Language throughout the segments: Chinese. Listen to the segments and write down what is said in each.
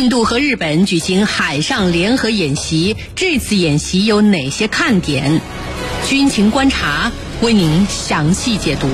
印度和日本举行海上联合演习，这次演习有哪些看点？军情观察为您详细解读。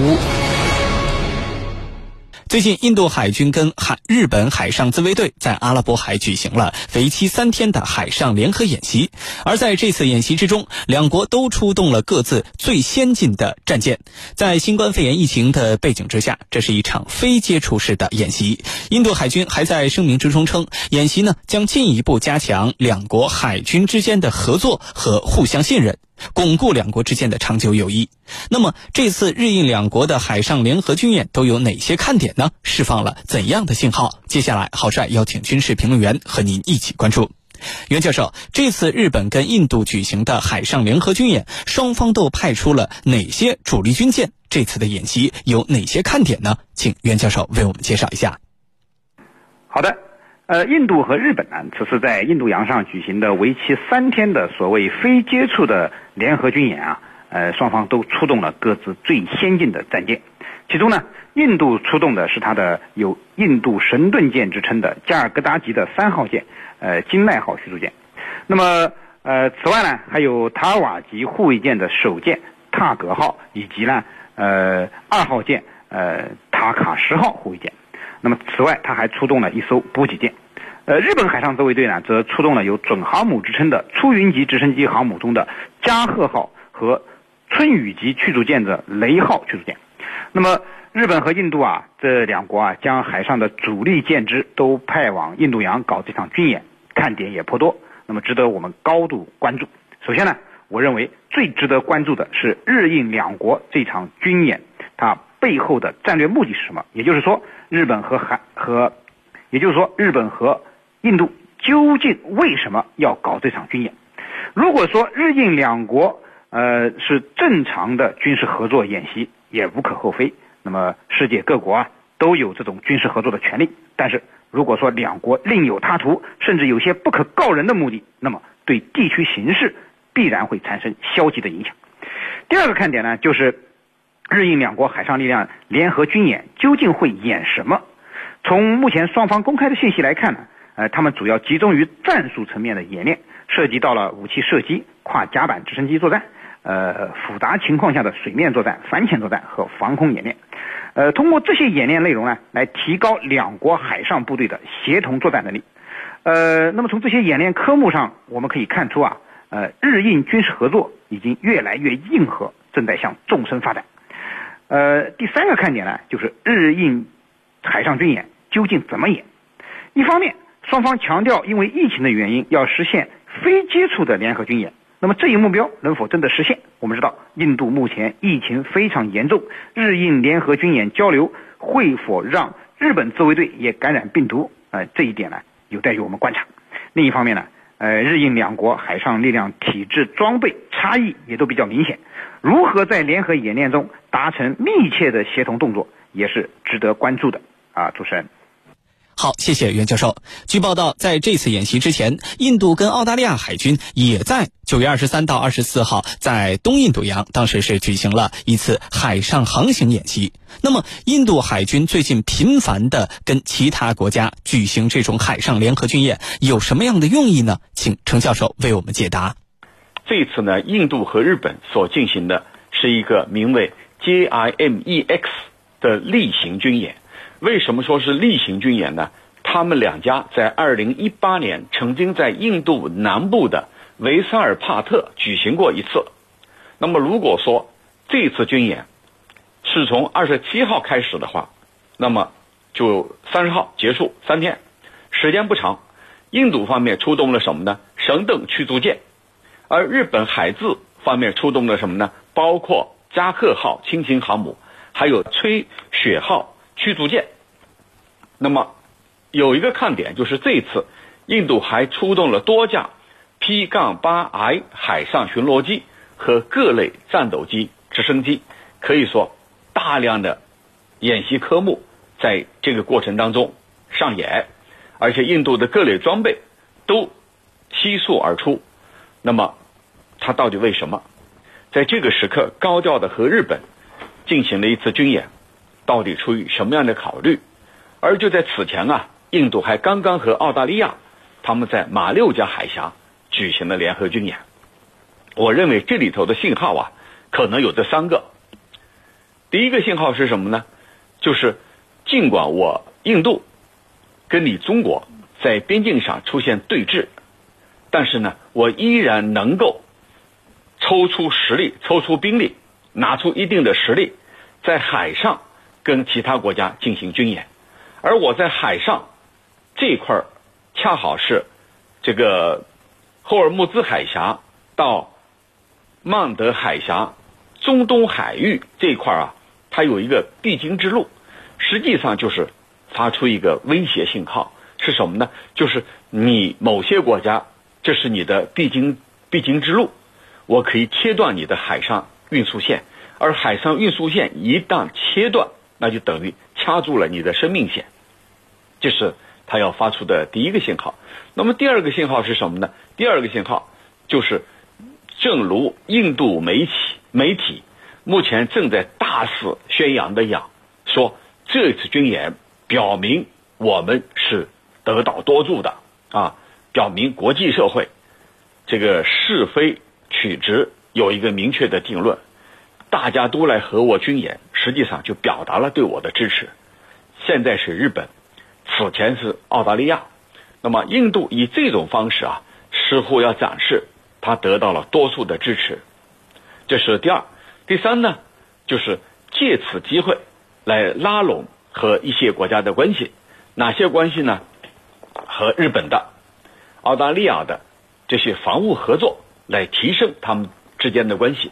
最近，印度海军跟海日本海上自卫队在阿拉伯海举行了为期三天的海上联合演习。而在这次演习之中，两国都出动了各自最先进的战舰。在新冠肺炎疫情的背景之下，这是一场非接触式的演习。印度海军还在声明之中称，演习呢将进一步加强两国海军之间的合作和互相信任。巩固两国之间的长久友谊。那么，这次日印两国的海上联合军演都有哪些看点呢？释放了怎样的信号？接下来，郝帅邀请军事评论员和您一起关注。袁教授，这次日本跟印度举行的海上联合军演，双方都派出了哪些主力军舰？这次的演习有哪些看点呢？请袁教授为我们介绍一下。好的。呃，印度和日本呢，此次在印度洋上举行的为期三天的所谓非接触的联合军演啊，呃，双方都出动了各自最先进的战舰。其中呢，印度出动的是它的有“印度神盾舰”之称的加尔各答级的三号舰，呃，金奈号驱逐舰。那么，呃，此外呢，还有塔瓦级护卫舰的首舰塔格号，以及呢，呃，二号舰呃塔卡什号护卫舰。那么，此外，他还出动了一艘补给舰。呃，日本海上自卫队呢，则出动了有准航母之称的出云级直升机航母中的加贺号和春雨级驱逐舰的雷号驱逐舰。那么，日本和印度啊，这两国啊，将海上的主力舰只都派往印度洋搞这场军演，看点也颇多。那么，值得我们高度关注。首先呢，我认为最值得关注的是日印两国这场军演，它背后的战略目的是什么？也就是说。日本和韩和，也就是说，日本和印度究竟为什么要搞这场军演？如果说日印两国呃是正常的军事合作演习，也无可厚非。那么世界各国啊都有这种军事合作的权利。但是如果说两国另有他图，甚至有些不可告人的目的，那么对地区形势必然会产生消极的影响。第二个看点呢，就是。日印两国海上力量联合军演究竟会演什么？从目前双方公开的信息来看呢，呃，他们主要集中于战术层面的演练，涉及到了武器射击、跨甲板直升机作战，呃，复杂情况下的水面作战、反潜作战和防空演练。呃，通过这些演练内容呢，来提高两国海上部队的协同作战能力。呃，那么从这些演练科目上，我们可以看出啊，呃，日印军事合作已经越来越硬核，正在向纵深发展。呃，第三个看点呢，就是日印海上军演究竟怎么演？一方面，双方强调因为疫情的原因要实现非接触的联合军演。那么这一目标能否真的实现？我们知道，印度目前疫情非常严重，日印联合军演交流会否让日本自卫队也感染病毒？呃，这一点呢，有待于我们观察。另一方面呢？呃，日印两国海上力量体制装备差异也都比较明显，如何在联合演练中达成密切的协同动作，也是值得关注的啊，主持人。好，谢谢袁教授。据报道，在这次演习之前，印度跟澳大利亚海军也在九月二十三到二十四号在东印度洋，当时是举行了一次海上航行演习。那么，印度海军最近频繁的跟其他国家举行这种海上联合军演，有什么样的用意呢？请程教授为我们解答。这次呢，印度和日本所进行的是一个名为 JIMEX 的例行军演。为什么说是例行军演呢？他们两家在二零一八年曾经在印度南部的维萨尔帕特举行过一次。那么如果说这次军演是从二十七号开始的话，那么就三十号结束三天，时间不长。印度方面出动了什么呢？神盾驱逐舰，而日本海自方面出动了什么呢？包括加贺号轻型航母，还有吹雪号。驱逐舰，那么有一个看点就是这次印度还出动了多架 P-8I 海上巡逻机和各类战斗机、直升机，可以说大量的演习科目在这个过程当中上演，而且印度的各类装备都悉数而出。那么，它到底为什么在这个时刻高调的和日本进行了一次军演？到底出于什么样的考虑？而就在此前啊，印度还刚刚和澳大利亚他们在马六甲海峡举行了联合军演。我认为这里头的信号啊，可能有这三个。第一个信号是什么呢？就是尽管我印度跟你中国在边境上出现对峙，但是呢，我依然能够抽出实力、抽出兵力、拿出一定的实力，在海上跟其他国家进行军演。而我在海上这一块恰好是这个霍尔木兹海峡到。曼德海峡、中东海域这一块啊，它有一个必经之路，实际上就是发出一个威胁信号，是什么呢？就是你某些国家，这是你的必经必经之路，我可以切断你的海上运输线，而海上运输线一旦切断，那就等于掐住了你的生命线，这是他要发出的第一个信号。那么第二个信号是什么呢？第二个信号就是。正如印度媒体媒体目前正在大肆宣扬的样，说这次军演表明我们是得道多助的啊，表明国际社会这个是非曲直有一个明确的定论，大家都来和我军演，实际上就表达了对我的支持。现在是日本，此前是澳大利亚，那么印度以这种方式啊，似乎要展示。他得到了多数的支持，这是第二。第三呢，就是借此机会来拉拢和一些国家的关系。哪些关系呢？和日本的、澳大利亚的这些防务合作，来提升他们之间的关系。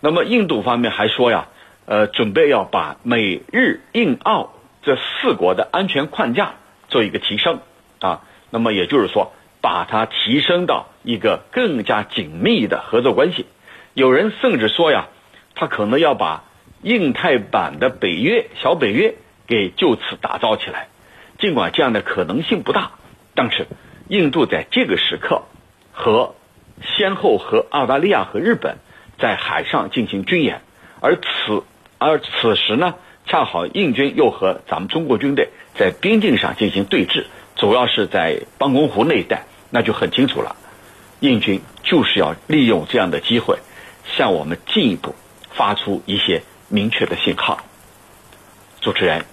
那么印度方面还说呀，呃，准备要把美日印澳这四国的安全框架做一个提升啊。那么也就是说。把它提升到一个更加紧密的合作关系，有人甚至说呀，他可能要把印太版的北约、小北约给就此打造起来。尽管这样的可能性不大，但是印度在这个时刻和先后和澳大利亚和日本在海上进行军演，而此而此时呢，恰好印军又和咱们中国军队在边境上进行对峙，主要是在邦公湖那一带。那就很清楚了，印军就是要利用这样的机会，向我们进一步发出一些明确的信号。主持人。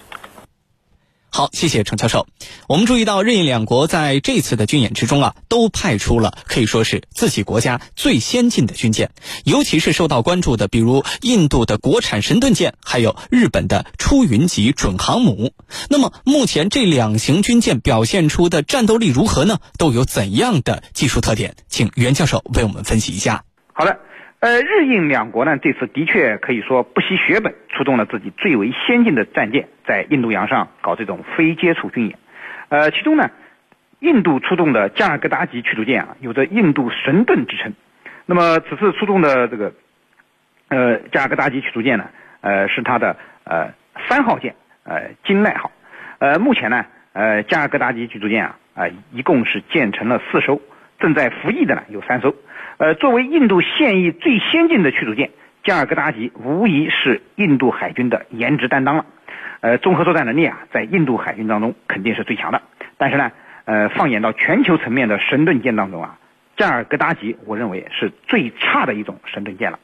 好，谢谢程教授。我们注意到，日印两国在这次的军演之中啊，都派出了可以说是自己国家最先进的军舰，尤其是受到关注的，比如印度的国产神盾舰，还有日本的出云级准航母。那么，目前这两型军舰表现出的战斗力如何呢？都有怎样的技术特点？请袁教授为我们分析一下。好嘞。呃，日印两国呢，这次的确可以说不惜血本，出动了自己最为先进的战舰，在印度洋上搞这种非接触军演。呃，其中呢，印度出动的加尔各答级驱逐舰啊，有着“印度神盾”之称。那么此次出动的这个呃加尔各答级驱逐舰呢，呃是它的呃三号舰，呃金奈号。呃，目前呢，呃加尔各答级驱逐舰啊，啊一共是建成了四艘，正在服役的呢有三艘。呃，作为印度现役最先进的驱逐舰，加尔各答级无疑是印度海军的颜值担当了。呃，综合作战能力啊，在印度海军当中肯定是最强的。但是呢，呃，放眼到全球层面的神盾舰当中啊，加尔各答级我认为是最差的一种神盾舰了。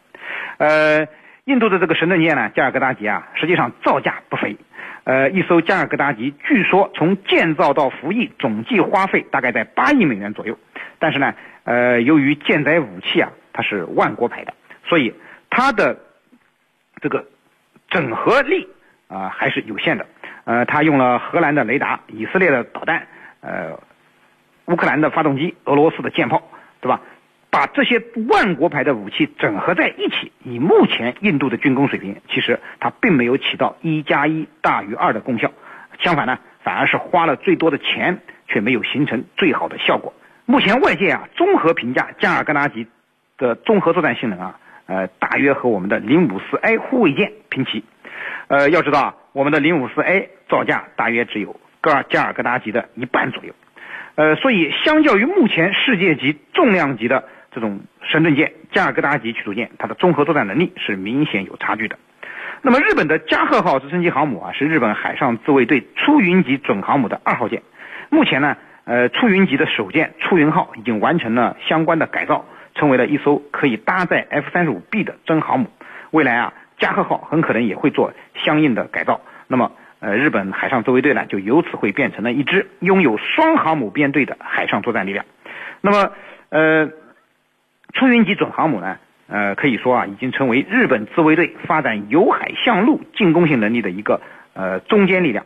呃，印度的这个神盾舰呢，加尔各答级啊，实际上造价不菲。呃，一艘加尔各答级据说从建造到服役总计花费大概在八亿美元左右。但是呢。呃，由于舰载武器啊，它是万国牌的，所以它的这个整合力啊还是有限的。呃，它用了荷兰的雷达、以色列的导弹、呃，乌克兰的发动机、俄罗斯的舰炮，对吧？把这些万国牌的武器整合在一起，以目前印度的军工水平，其实它并没有起到一加一大于二的功效。相反呢，反而是花了最多的钱，却没有形成最好的效果。目前外界啊综合评价加尔各答级的综合作战性能啊，呃，大约和我们的零五四 A 护卫舰平齐。呃，要知道啊，我们的零五四 A 造价大约只有戈尔加尔各答级的一半左右。呃，所以相较于目前世界级重量级的这种神盾舰加尔各答级驱逐舰，它的综合作战能力是明显有差距的。那么日本的加贺号直升机航母啊，是日本海上自卫队出云级准航母的二号舰。目前呢，呃，出云级的首舰出云号已经完成了相关的改造，成为了一艘可以搭载 F 三十五 B 的真航母。未来啊，加贺号很可能也会做相应的改造。那么，呃，日本海上自卫队呢，就由此会变成了一支拥有双航母编队的海上作战力量。那么，呃，出云级准航母呢，呃，可以说啊，已经成为日本自卫队发展由海向陆进攻性能力的一个呃中坚力量。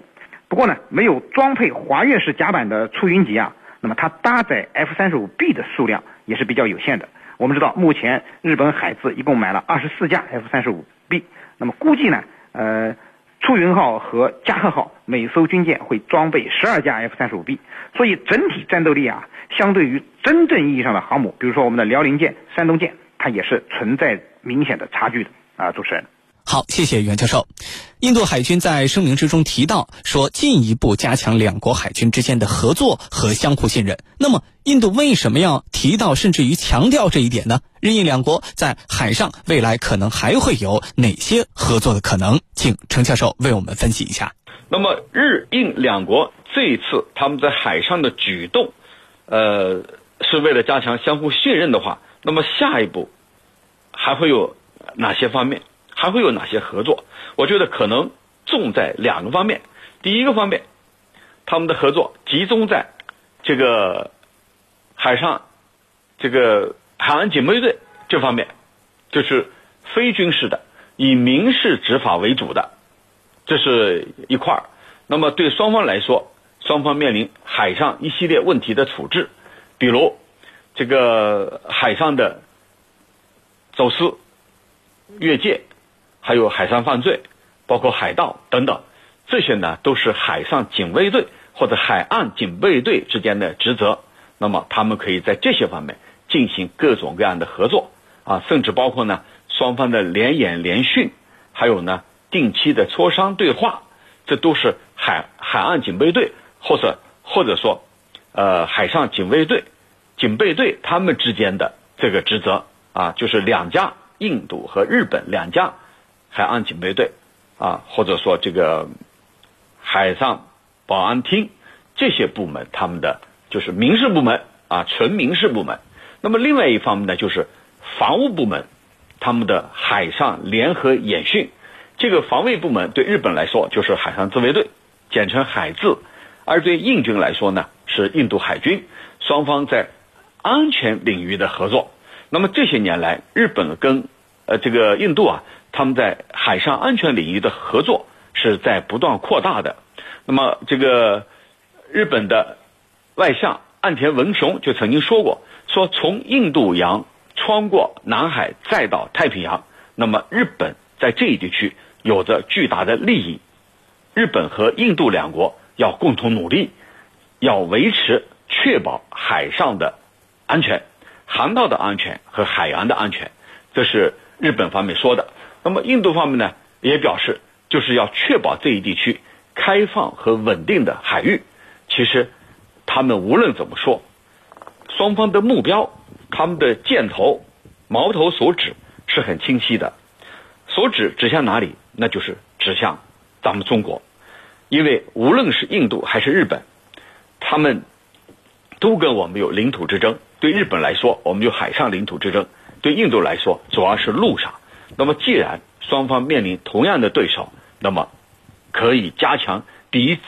不过呢，没有装配滑跃式甲板的出云级啊，那么它搭载 F 三十五 B 的数量也是比较有限的。我们知道，目前日本海自一共买了二十四架 F 三十五 B，那么估计呢，呃，出云号和加贺号每艘军舰会装备十二架 F 三十五 B，所以整体战斗力啊，相对于真正意义上的航母，比如说我们的辽宁舰、山东舰，它也是存在明显的差距的啊，主持人。好，谢谢袁教授。印度海军在声明之中提到说，进一步加强两国海军之间的合作和相互信任。那么，印度为什么要提到甚至于强调这一点呢？日印两国在海上未来可能还会有哪些合作的可能？请程教授为我们分析一下。那么，日印两国这一次他们在海上的举动，呃，是为了加强相互信任的话，那么下一步还会有哪些方面？还会有哪些合作？我觉得可能重在两个方面。第一个方面，他们的合作集中在这个海上这个海岸警备队这方面，就是非军事的，以民事执法为主的，这是一块儿。那么对双方来说，双方面临海上一系列问题的处置，比如这个海上的走私、越界。还有海上犯罪，包括海盗等等，这些呢都是海上警卫队或者海岸警备队之间的职责。那么他们可以在这些方面进行各种各样的合作啊，甚至包括呢双方的联演联训，还有呢定期的磋商对话，这都是海海岸警备队或者或者说呃海上警卫队警备队他们之间的这个职责啊，就是两家印度和日本两家。海岸警备队，啊，或者说这个海上保安厅这些部门，他们的就是民事部门啊，纯民事部门。那么另外一方面呢，就是防务部门，他们的海上联合演训。这个防卫部门对日本来说就是海上自卫队，简称海自；而对印军来说呢，是印度海军。双方在安全领域的合作。那么这些年来，日本跟呃这个印度啊。他们在海上安全领域的合作是在不断扩大的。那么，这个日本的外相岸田文雄就曾经说过：“说从印度洋穿过南海再到太平洋，那么日本在这一地区有着巨大的利益。日本和印度两国要共同努力，要维持、确保海上的安全、航道的安全和海洋的安全。”这是日本方面说的。那么印度方面呢，也表示就是要确保这一地区开放和稳定的海域。其实，他们无论怎么说，双方的目标、他们的箭头、矛头所指是很清晰的。所指指向哪里？那就是指向咱们中国。因为无论是印度还是日本，他们都跟我们有领土之争。对日本来说，我们有海上领土之争；对印度来说，主要是陆上。那么，既然双方面临同样的对手，那么可以加强彼此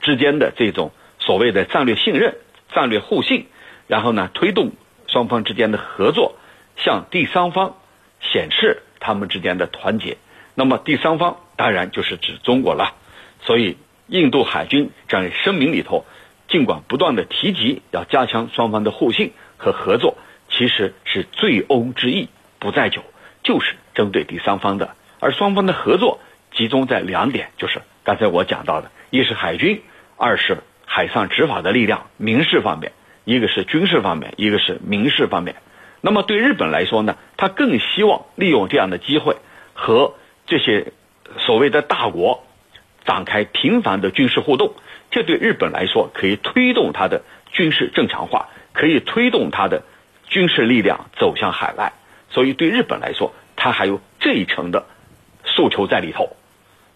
之间的这种所谓的战略信任、战略互信，然后呢，推动双方之间的合作，向第三方显示他们之间的团结。那么，第三方当然就是指中国了。所以，印度海军在声明里头，尽管不断的提及要加强双方的互信和合作，其实是醉翁之意不在酒。就是针对第三方的，而双方的合作集中在两点，就是刚才我讲到的，一是海军，二是海上执法的力量，民事方面，一个是军事方面，一个是民事方面。那么对日本来说呢，他更希望利用这样的机会和这些所谓的大国展开频繁的军事互动，这对日本来说可以推动他的军事正常化，可以推动他的军事力量走向海外。所以，对日本来说，他还有这一层的诉求在里头。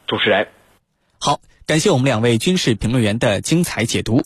主持人，好，感谢我们两位军事评论员的精彩解读。